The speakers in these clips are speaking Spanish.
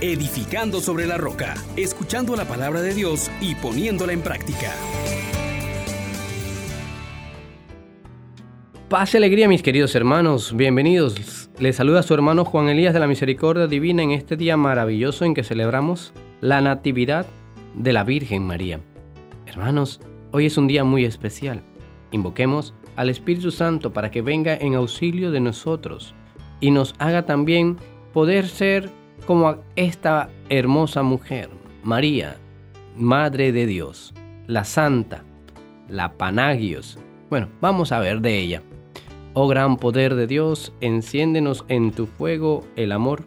edificando sobre la roca, escuchando la palabra de Dios y poniéndola en práctica. Paz y alegría mis queridos hermanos, bienvenidos. Les saluda su hermano Juan Elías de la Misericordia Divina en este día maravilloso en que celebramos la Natividad de la Virgen María. Hermanos, hoy es un día muy especial. Invoquemos al Espíritu Santo para que venga en auxilio de nosotros y nos haga también poder ser como esta hermosa mujer, María, Madre de Dios, la Santa, la Panagios. Bueno, vamos a ver de ella. Oh gran poder de Dios, enciéndenos en tu fuego el amor.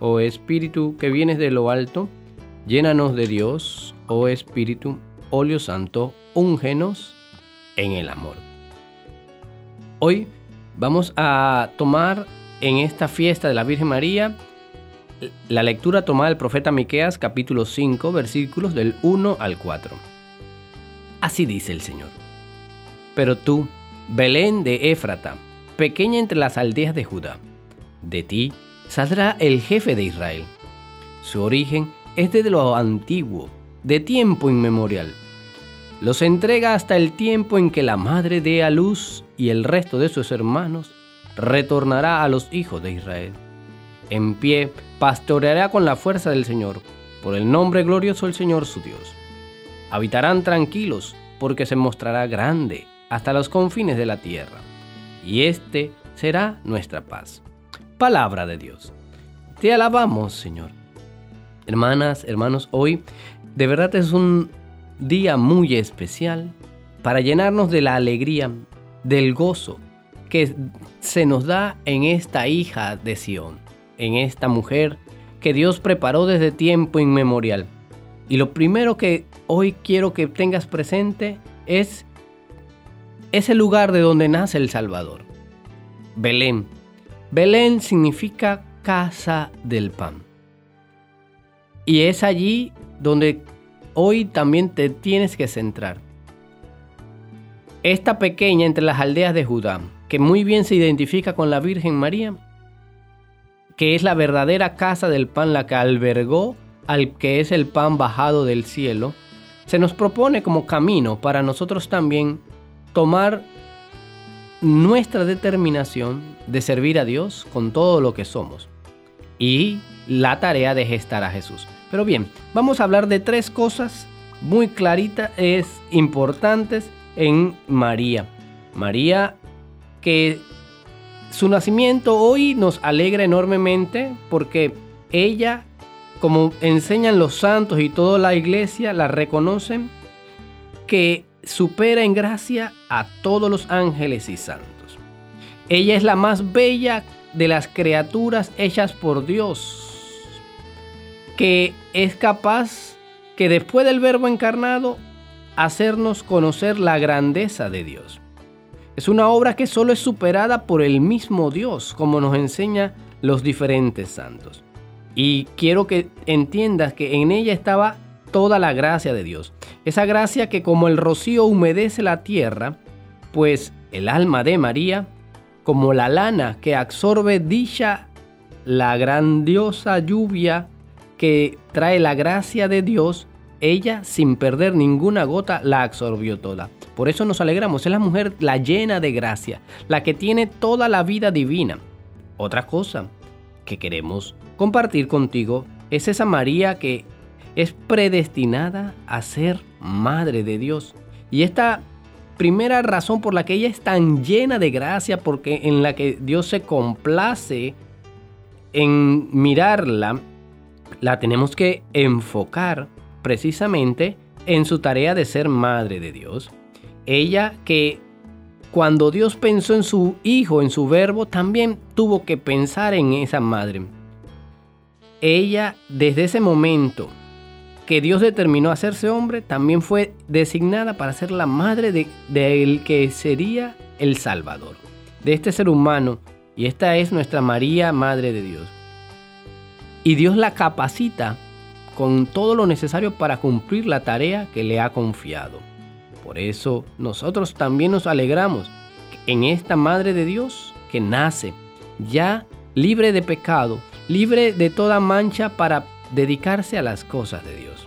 Oh Espíritu que vienes de lo alto, llénanos de Dios, oh Espíritu, óleo santo, úngenos en el amor. Hoy vamos a tomar en esta fiesta de la Virgen María la lectura tomada del profeta Miqueas capítulo 5 versículos del 1 al 4. Así dice el Señor. Pero tú, Belén de Éfrata, pequeña entre las aldeas de Judá, de ti saldrá el jefe de Israel. Su origen es de lo antiguo, de tiempo inmemorial. Los entrega hasta el tiempo en que la madre dé a luz y el resto de sus hermanos retornará a los hijos de Israel. En pie pastoreará con la fuerza del Señor, por el nombre glorioso del Señor su Dios. Habitarán tranquilos, porque se mostrará grande hasta los confines de la tierra, y este será nuestra paz. Palabra de Dios. Te alabamos, Señor. Hermanas, hermanos, hoy de verdad es un día muy especial para llenarnos de la alegría, del gozo que se nos da en esta hija de Sión en esta mujer que Dios preparó desde tiempo inmemorial. Y lo primero que hoy quiero que tengas presente es ese lugar de donde nace el Salvador. Belén. Belén significa casa del pan. Y es allí donde hoy también te tienes que centrar. Esta pequeña entre las aldeas de Judá, que muy bien se identifica con la Virgen María, que es la verdadera casa del pan, la que albergó al que es el pan bajado del cielo, se nos propone como camino para nosotros también tomar nuestra determinación de servir a Dios con todo lo que somos y la tarea de gestar a Jesús. Pero bien, vamos a hablar de tres cosas muy claritas, es importantes en María. María que su nacimiento hoy nos alegra enormemente porque ella, como enseñan los santos y toda la iglesia, la reconocen, que supera en gracia a todos los ángeles y santos. Ella es la más bella de las criaturas hechas por Dios, que es capaz que después del verbo encarnado, hacernos conocer la grandeza de Dios. Es una obra que solo es superada por el mismo Dios, como nos enseña los diferentes santos. Y quiero que entiendas que en ella estaba toda la gracia de Dios. Esa gracia que como el rocío humedece la tierra, pues el alma de María, como la lana que absorbe dicha, la grandiosa lluvia que trae la gracia de Dios, ella sin perder ninguna gota la absorbió toda. Por eso nos alegramos, es la mujer la llena de gracia, la que tiene toda la vida divina. Otra cosa que queremos compartir contigo es esa María que es predestinada a ser madre de Dios. Y esta primera razón por la que ella es tan llena de gracia, porque en la que Dios se complace en mirarla, la tenemos que enfocar precisamente en su tarea de ser madre de Dios. Ella que cuando Dios pensó en su hijo, en su verbo, también tuvo que pensar en esa madre. Ella, desde ese momento que Dios determinó hacerse hombre, también fue designada para ser la madre del de, que sería el Salvador, de este ser humano. Y esta es nuestra María, Madre de Dios. Y Dios la capacita con todo lo necesario para cumplir la tarea que le ha confiado. Por eso nosotros también nos alegramos en esta Madre de Dios que nace ya libre de pecado, libre de toda mancha para dedicarse a las cosas de Dios.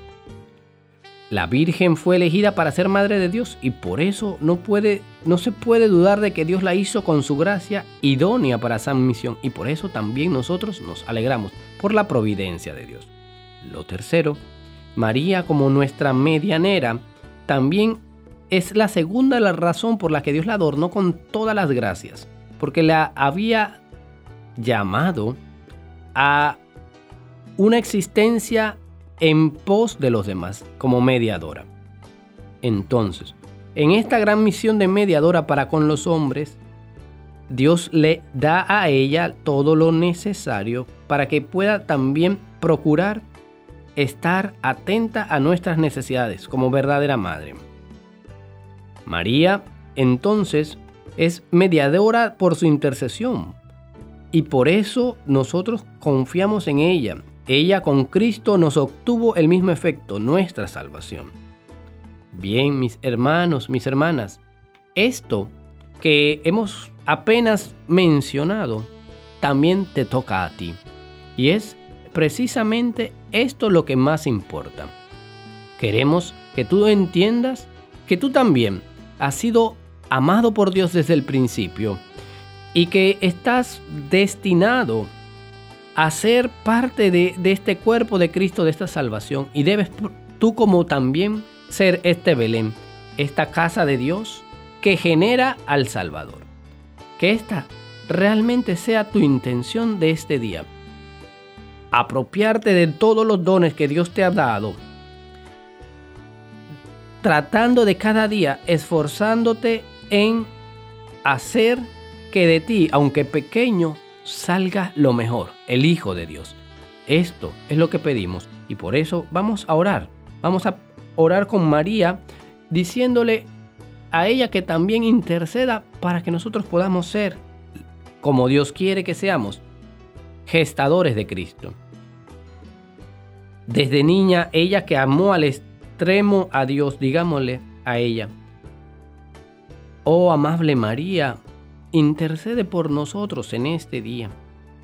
La Virgen fue elegida para ser madre de Dios y por eso no, puede, no se puede dudar de que Dios la hizo con su gracia idónea para esa misión y por eso también nosotros nos alegramos por la providencia de Dios. Lo tercero, María como nuestra medianera también es la segunda la razón por la que Dios la adornó con todas las gracias, porque la había llamado a una existencia en pos de los demás, como mediadora. Entonces, en esta gran misión de mediadora para con los hombres, Dios le da a ella todo lo necesario para que pueda también procurar estar atenta a nuestras necesidades como verdadera madre. María, entonces, es mediadora por su intercesión y por eso nosotros confiamos en ella ella con Cristo nos obtuvo el mismo efecto, nuestra salvación. Bien, mis hermanos, mis hermanas, esto que hemos apenas mencionado también te toca a ti. Y es precisamente esto lo que más importa. Queremos que tú entiendas que tú también has sido amado por Dios desde el principio y que estás destinado a ser parte de, este cuerpo de Cristo, de esta salvación. Y debes tú como también ser este Belén, esta casa de Dios que genera al Salvador. Que esta realmente sea tu intención de este día. Apropiarte de todos los dones que Dios te ha dado. Tratando de cada día, esforzándote en hacer que de ti, aunque pequeño, salga lo mejor, el Hijo de Dios. Esto es lo que pedimos y por eso vamos a orar. Vamos a orar con María diciéndole a ella que también interceda para que nosotros podamos ser, como Dios quiere que seamos, gestadores de Cristo. Desde niña, ella que amó al extremo a Dios, digámosle a ella, oh amable María, intercede por nosotros en este día,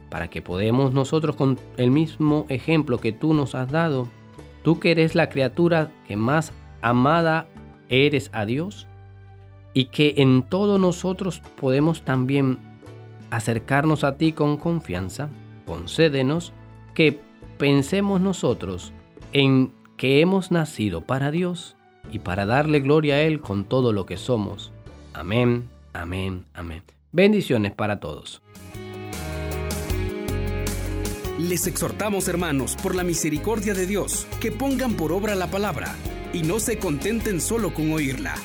para que podamos nosotros con el mismo ejemplo que tú nos has dado, tú que eres la criatura que más amada eres a Dios, y que en todo nosotros podemos también acercarnos a ti con confianza, concédenos que pensemos nosotros en que hemos nacido para Dios y para darle gloria a Él con todo lo que somos. Amén, amén, amén. Bendiciones para todos. Les exhortamos, hermanos, por la misericordia de Dios, que pongan por obra la palabra y no se contenten solo con oírla.